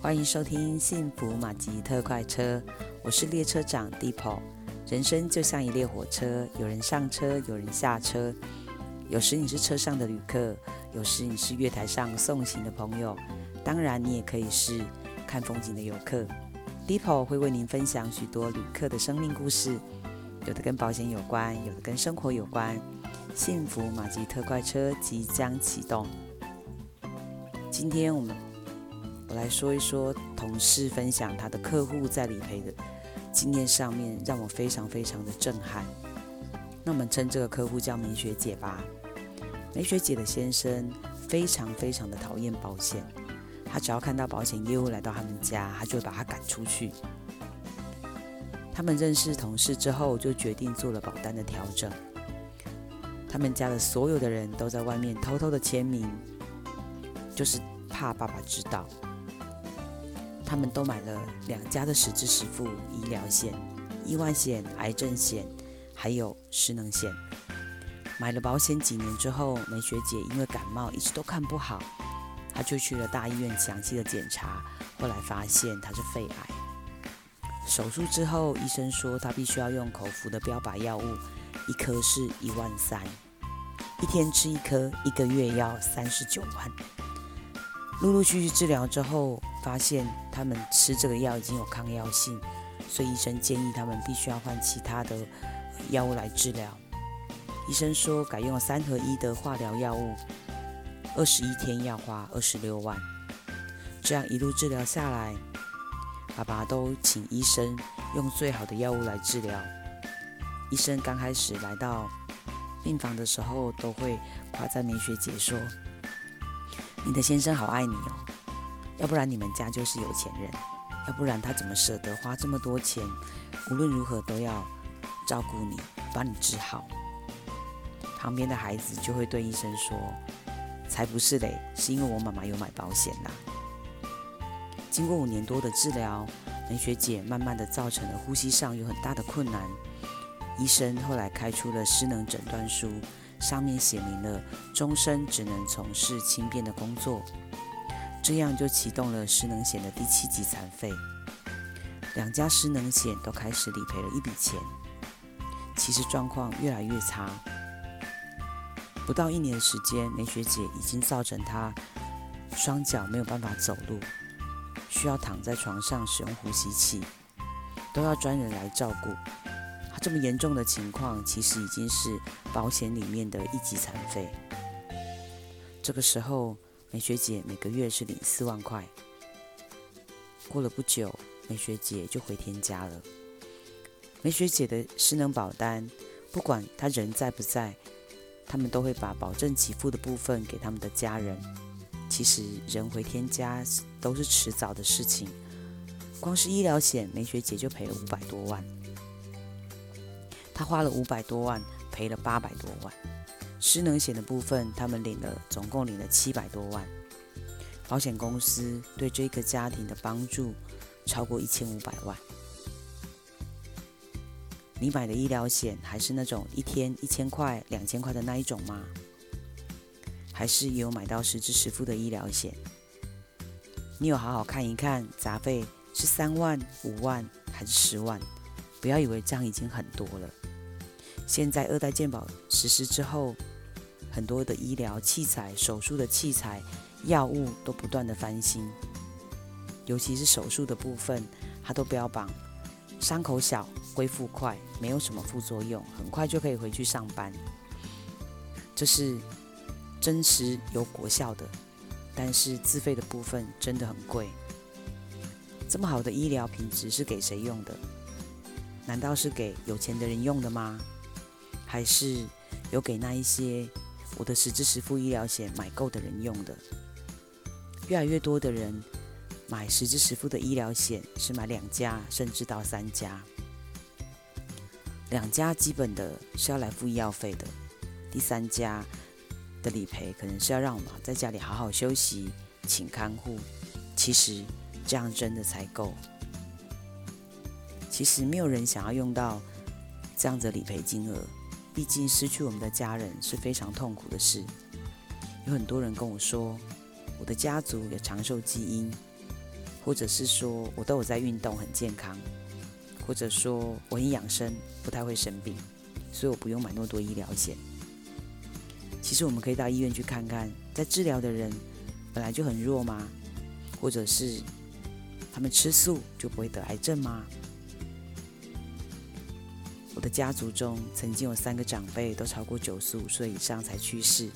欢迎收听幸福马吉特快车，我是列车长 Deepo。人生就像一列火车，有人上车，有人下车。有时你是车上的旅客，有时你是月台上送行的朋友，当然你也可以是看风景的游客。Deepo 会为您分享许多旅客的生命故事，有的跟保险有关，有的跟生活有关。幸福马吉特快车即将启动。今天我们。我来说一说同事分享他的客户在理赔的经验上面，让我非常非常的震撼。那我们称这个客户叫梅学姐吧。梅学姐的先生非常非常的讨厌保险，他只要看到保险业务来到他们家，他就会把他赶出去。他们认识同事之后，就决定做了保单的调整。他们家的所有的人都在外面偷偷的签名，就是怕爸爸知道。他们都买了两家的实支实付医疗险、意外险、癌症险，还有失能险。买了保险几年之后，梅学姐因为感冒一直都看不好，她就去了大医院详细的检查，后来发现她是肺癌。手术之后，医生说她必须要用口服的标靶药物，一颗是一万三，一天吃一颗，一个月要三十九万。陆陆续续治疗之后，发现他们吃这个药已经有抗药性，所以医生建议他们必须要换其他的药物来治疗。医生说改用三合一的化疗药物，二十一天要花二十六万。这样一路治疗下来，爸爸都请医生用最好的药物来治疗。医生刚开始来到病房的时候，都会夸赞梅学姐说。你的先生好爱你哦，要不然你们家就是有钱人，要不然他怎么舍得花这么多钱，无论如何都要照顾你，把你治好。旁边的孩子就会对医生说：“才不是嘞，是因为我妈妈有买保险啦。”经过五年多的治疗，梅学姐慢慢的造成了呼吸上有很大的困难，医生后来开出了失能诊断书。上面写明了终身只能从事轻便的工作，这样就启动了失能险的第七级残废。两家失能险都开始理赔了一笔钱，其实状况越来越差。不到一年的时间，梅学姐已经造成她双脚没有办法走路，需要躺在床上使用呼吸器，都要专人来照顾。这么严重的情况，其实已经是保险里面的一级残废。这个时候，梅学姐每个月是领四万块。过了不久，梅学姐就回天家了。梅学姐的失能保单，不管她人在不在，他们都会把保证给付的部分给他们的家人。其实人回天家都是迟早的事情。光是医疗险，梅学姐就赔了五百多万。她花了五百多万，赔了八百多万。失能险的部分，他们领了，总共领了七百多万。保险公司对这个家庭的帮助超过一千五百万。你买的医疗险还是那种一天一千块、两千块的那一种吗？还是有买到实支实付的医疗险？你有好好看一看，杂费是三万、五万还是十万？不要以为这样已经很多了。现在二代健保实施之后，很多的医疗器材、手术的器材、药物都不断的翻新，尤其是手术的部分，它都标榜伤口小、恢复快，没有什么副作用，很快就可以回去上班。这是真实有果效的，但是自费的部分真的很贵。这么好的医疗品质是给谁用的？难道是给有钱的人用的吗？还是有给那一些我的实支实付医疗险买够的人用的。越来越多的人买实支实付的医疗险是买两家甚至到三家，两家基本的是要来付医药费的，第三家的理赔可能是要让我们在家里好好休息，请看护。其实这样真的才够。其实没有人想要用到这样的理赔金额。毕竟失去我们的家人是非常痛苦的事。有很多人跟我说，我的家族有长寿基因，或者是说我都有在运动，很健康，或者说我很养生，不太会生病，所以我不用买那么多医疗险。其实我们可以到医院去看看，在治疗的人本来就很弱吗？或者是他们吃素就不会得癌症吗？家族中曾经有三个长辈都超过九十五岁以上才去世，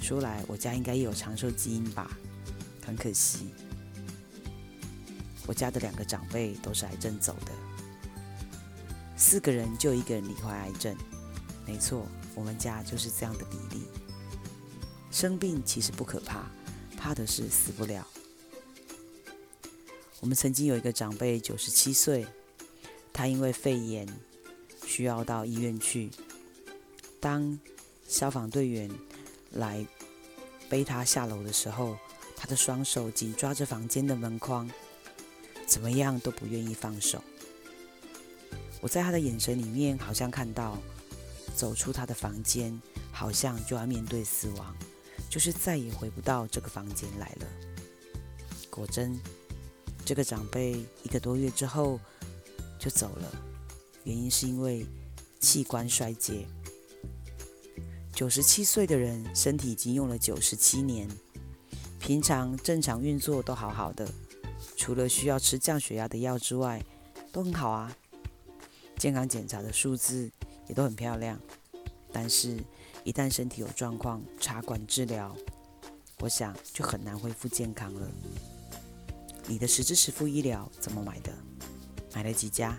说来我家应该也有长寿基因吧？很可惜。我家的两个长辈都是癌症走的，四个人就一个人罹患癌症。没错，我们家就是这样的比例。生病其实不可怕，怕的是死不了。我们曾经有一个长辈九十七岁，他因为肺炎需要到医院去。当消防队员来背他下楼的时候，他的双手紧抓着房间的门框。怎么样都不愿意放手。我在他的眼神里面，好像看到走出他的房间，好像就要面对死亡，就是再也回不到这个房间来了。果真，这个长辈一个多月之后就走了，原因是因为器官衰竭。九十七岁的人，身体已经用了九十七年，平常正常运作都好好的。除了需要吃降血压的药之外，都很好啊。健康检查的数字也都很漂亮。但是，一旦身体有状况，插管治疗，我想就很难恢复健康了。你的实支实付医疗怎么买的？买了几家？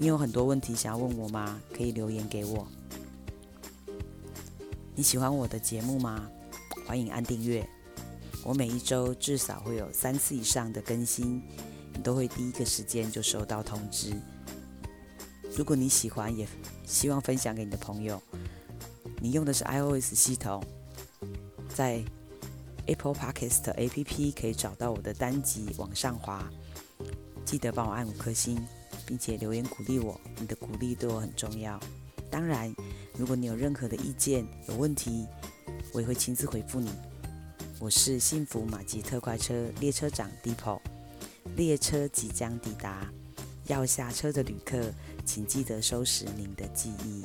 你有很多问题想要问我吗？可以留言给我。你喜欢我的节目吗？欢迎按订阅。我每一周至少会有三次以上的更新，你都会第一个时间就收到通知。如果你喜欢，也希望分享给你的朋友。你用的是 iOS 系统，在 Apple Podcast APP 可以找到我的单集，往上滑，记得帮我按五颗星，并且留言鼓励我。你的鼓励对我很重要。当然，如果你有任何的意见、有问题，我也会亲自回复你。我是幸福马吉特快车列车长 Deepo，列车即将抵达，要下车的旅客，请记得收拾您的记忆。